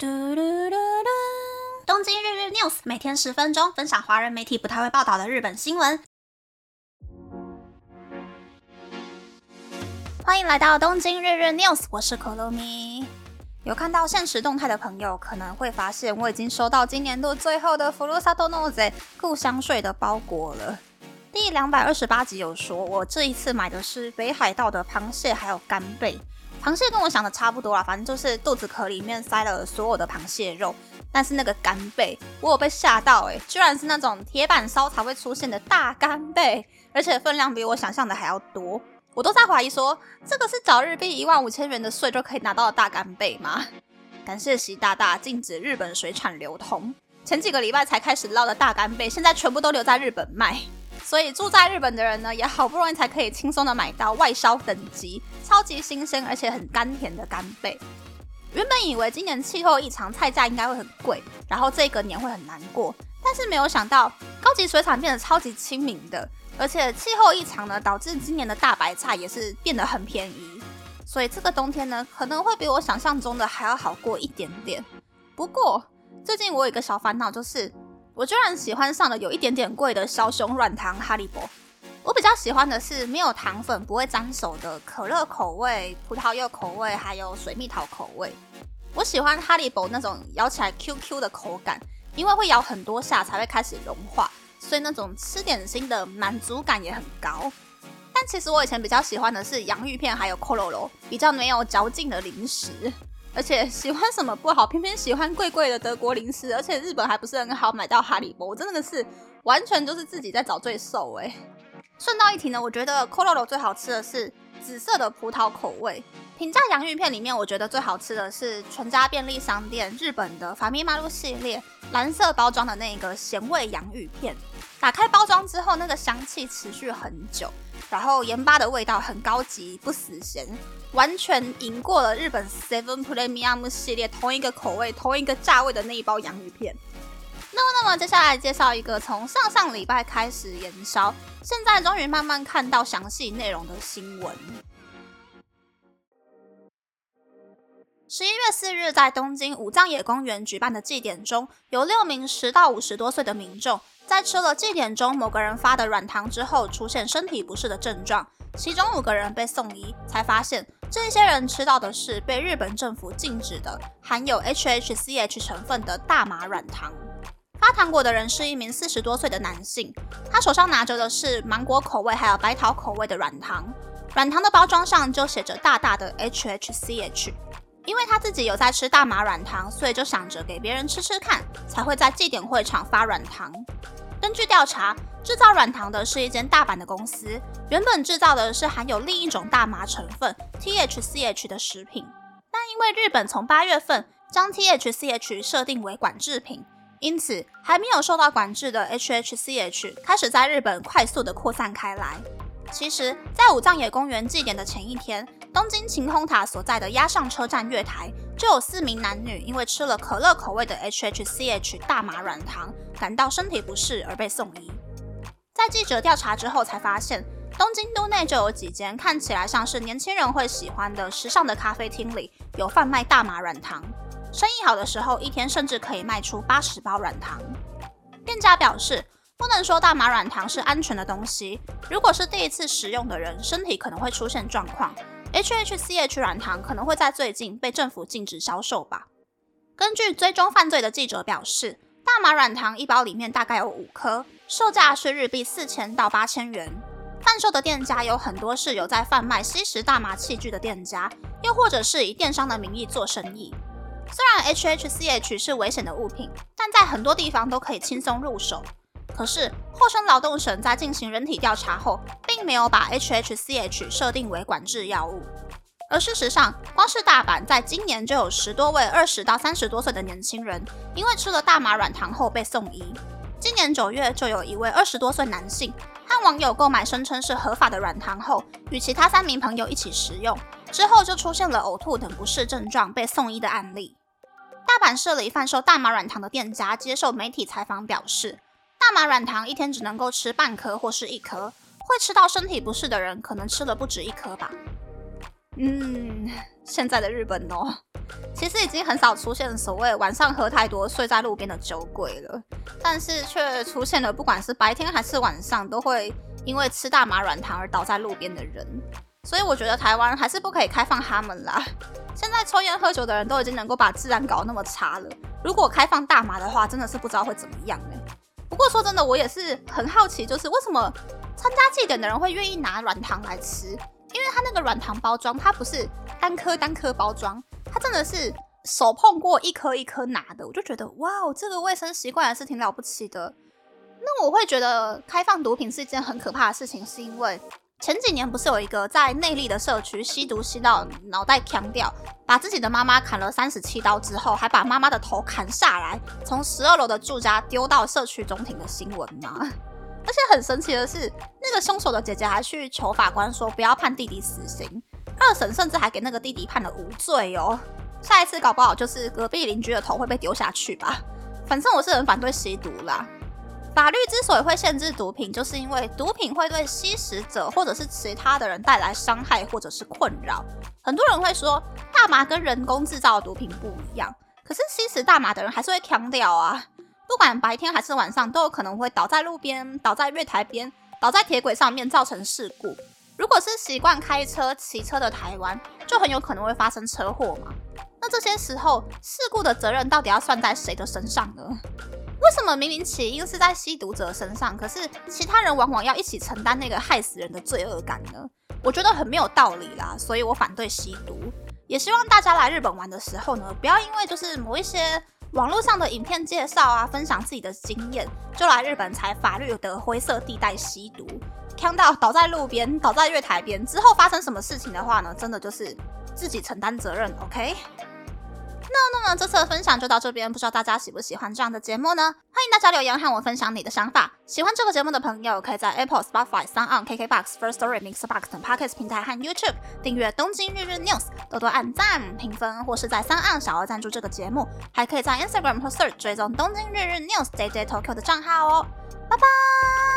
嘟嘟嘟嘟！东京日日 news 每天十分钟，分享华人媒体不太会报道的日本新闻。欢迎来到东京日日 news，我是可乐咪。有看到现实动态的朋友可能会发现，我已经收到今年度最后的福禄萨多诺泽故乡税的包裹了。第两百二十八集有说，我这一次买的是北海道的螃蟹还有干贝。螃蟹跟我想的差不多啦，反正就是肚子壳里面塞了所有的螃蟹肉。但是那个干贝，我有被吓到哎，居然是那种铁板烧才会出现的大干贝，而且分量比我想象的还要多。我都在怀疑说，这个是找日币一万五千元的税就可以拿到的大干贝吗？感谢习大大禁止日本水产流通，前几个礼拜才开始捞的大干贝，现在全部都留在日本卖。所以住在日本的人呢，也好不容易才可以轻松的买到外销等级、超级新鲜而且很甘甜的干贝。原本以为今年气候异常，菜价应该会很贵，然后这个年会很难过。但是没有想到，高级水产变得超级亲民的，而且气候异常呢，导致今年的大白菜也是变得很便宜。所以这个冬天呢，可能会比我想象中的还要好过一点点。不过最近我有一个小烦恼，就是。我居然喜欢上了有一点点贵的小熊软糖哈利波。我比较喜欢的是没有糖粉、不会粘手的可乐口味、葡萄柚口味，还有水蜜桃口味。我喜欢哈利波那种咬起来 Q Q 的口感，因为会咬很多下才会开始融化，所以那种吃点心的满足感也很高。但其实我以前比较喜欢的是洋芋片，还有 c o l o 比较没有嚼劲的零食。而且喜欢什么不好，偏偏喜欢贵贵的德国零食，而且日本还不是很好买到哈利波，我真的是完全就是自己在找罪受哎。顺道一提呢，我觉得 c o l o r o 最好吃的是紫色的葡萄口味。平价洋芋片里面，我觉得最好吃的是全家便利商店日本的法米马路系列蓝色包装的那个咸味洋芋片。打开包装之后，那个香气持续很久，然后盐巴的味道很高级，不死咸。完全赢过了日本 Seven Premium 系列同一个口味、同一个价位的那一包洋芋片。那么，那么接下来介绍一个从上上礼拜开始燃烧，现在终于慢慢看到详细内容的新闻。十一月四日，在东京武藏野公园举办的祭典中，有六名十到五十多岁的民众在吃了祭典中某个人发的软糖之后，出现身体不适的症状。其中五个人被送医，才发现这些人吃到的是被日本政府禁止的含有 HHCH 成分的大麻软糖。发糖果的人是一名四十多岁的男性，他手上拿着的是芒果口味还有白桃口味的软糖，软糖的包装上就写着大大的 HHCH。因为他自己有在吃大麻软糖，所以就想着给别人吃吃看，才会在祭典会场发软糖。根据调查，制造软糖的是一间大阪的公司，原本制造的是含有另一种大麻成分 THCH 的食品，但因为日本从八月份将 THCH 设定为管制品，因此还没有受到管制的 HHCH 开始在日本快速的扩散开来。其实，在武藏野公园祭典的前一天，东京晴空塔所在的鸭上车站月台就有四名男女因为吃了可乐口味的 HHCH 大麻软糖，感到身体不适而被送医。在记者调查之后，才发现东京都内就有几间看起来像是年轻人会喜欢的时尚的咖啡厅里有贩卖大麻软糖，生意好的时候一天甚至可以卖出八十包软糖。店家表示。不能说大麻软糖是安全的东西。如果是第一次使用的人，身体可能会出现状况。HHCH 软糖可能会在最近被政府禁止销售吧。根据追踪犯罪的记者表示，大麻软糖一包里面大概有五颗，售价是日币四千到八千元。贩售的店家有很多是有在贩卖吸食大麻器具的店家，又或者是以电商的名义做生意。虽然 HHCH 是危险的物品，但在很多地方都可以轻松入手。可是，厚生劳动省在进行人体调查后，并没有把 HHCH 设定为管制药物。而事实上，光是大阪在今年就有十多位二十到三十多岁的年轻人，因为吃了大麻软糖后被送医。今年九月，就有一位二十多岁男性，和网友购买声称是合法的软糖后，与其他三名朋友一起食用，之后就出现了呕吐等不适症状，被送医的案例。大阪市里贩售大麻软糖的店家接受媒体采访表示。大麻软糖一天只能够吃半颗或是一颗，会吃到身体不适的人可能吃了不止一颗吧。嗯，现在的日本哦，其实已经很少出现所谓晚上喝太多睡在路边的酒鬼了，但是却出现了不管是白天还是晚上都会因为吃大麻软糖而倒在路边的人。所以我觉得台湾还是不可以开放他们啦。现在抽烟喝酒的人都已经能够把治安搞那么差了，如果开放大麻的话，真的是不知道会怎么样呢。不过说真的，我也是很好奇，就是为什么参加祭典的人会愿意拿软糖来吃？因为它那个软糖包装，它不是单颗单颗包装，它真的是手碰过一颗一颗拿的。我就觉得，哇哦，这个卫生习惯还是挺了不起的。那我会觉得开放毒品是一件很可怕的事情，是因为。前几年不是有一个在内力的社区吸毒吸到脑袋腔掉，把自己的妈妈砍了三十七刀之后，还把妈妈的头砍下来，从十二楼的住家丢到社区中庭的新闻吗？而且很神奇的是，那个凶手的姐姐还去求法官说不要判弟弟死刑，二审甚至还给那个弟弟判了无罪哦。下一次搞不好就是隔壁邻居的头会被丢下去吧。反正我是很反对吸毒啦。法律之所以会限制毒品，就是因为毒品会对吸食者或者是其他的人带来伤害或者是困扰。很多人会说，大麻跟人工制造的毒品不一样，可是吸食大麻的人还是会强调啊，不管白天还是晚上，都有可能会倒在路边、倒在月台边、倒在铁轨上面，造成事故。如果是习惯开车、骑车的台湾，就很有可能会发生车祸嘛。那这些时候，事故的责任到底要算在谁的身上呢？为什么明明起因是在吸毒者身上，可是其他人往往要一起承担那个害死人的罪恶感呢？我觉得很没有道理啦，所以我反对吸毒。也希望大家来日本玩的时候呢，不要因为就是某一些网络上的影片介绍啊，分享自己的经验，就来日本踩法律的灰色地带吸毒，看到倒在路边、倒在月台边之后发生什么事情的话呢，真的就是自己承担责任，OK？那那么这次的分享就到这边，不知道大家喜不喜欢这样的节目呢？欢迎大家留言和我分享你的想法。喜欢这个节目的朋友，可以在 Apple、Spotify、3 on、KKBox、First Story、Mixbox 等 Podcast 平台和 YouTube 订阅《东京日日 News》，多多按赞、评分，或是在3 on 小额赞助这个节目。还可以在 Instagram 或 Search 追踪《东京日日 News》JJ Tokyo 的账号哦。拜拜。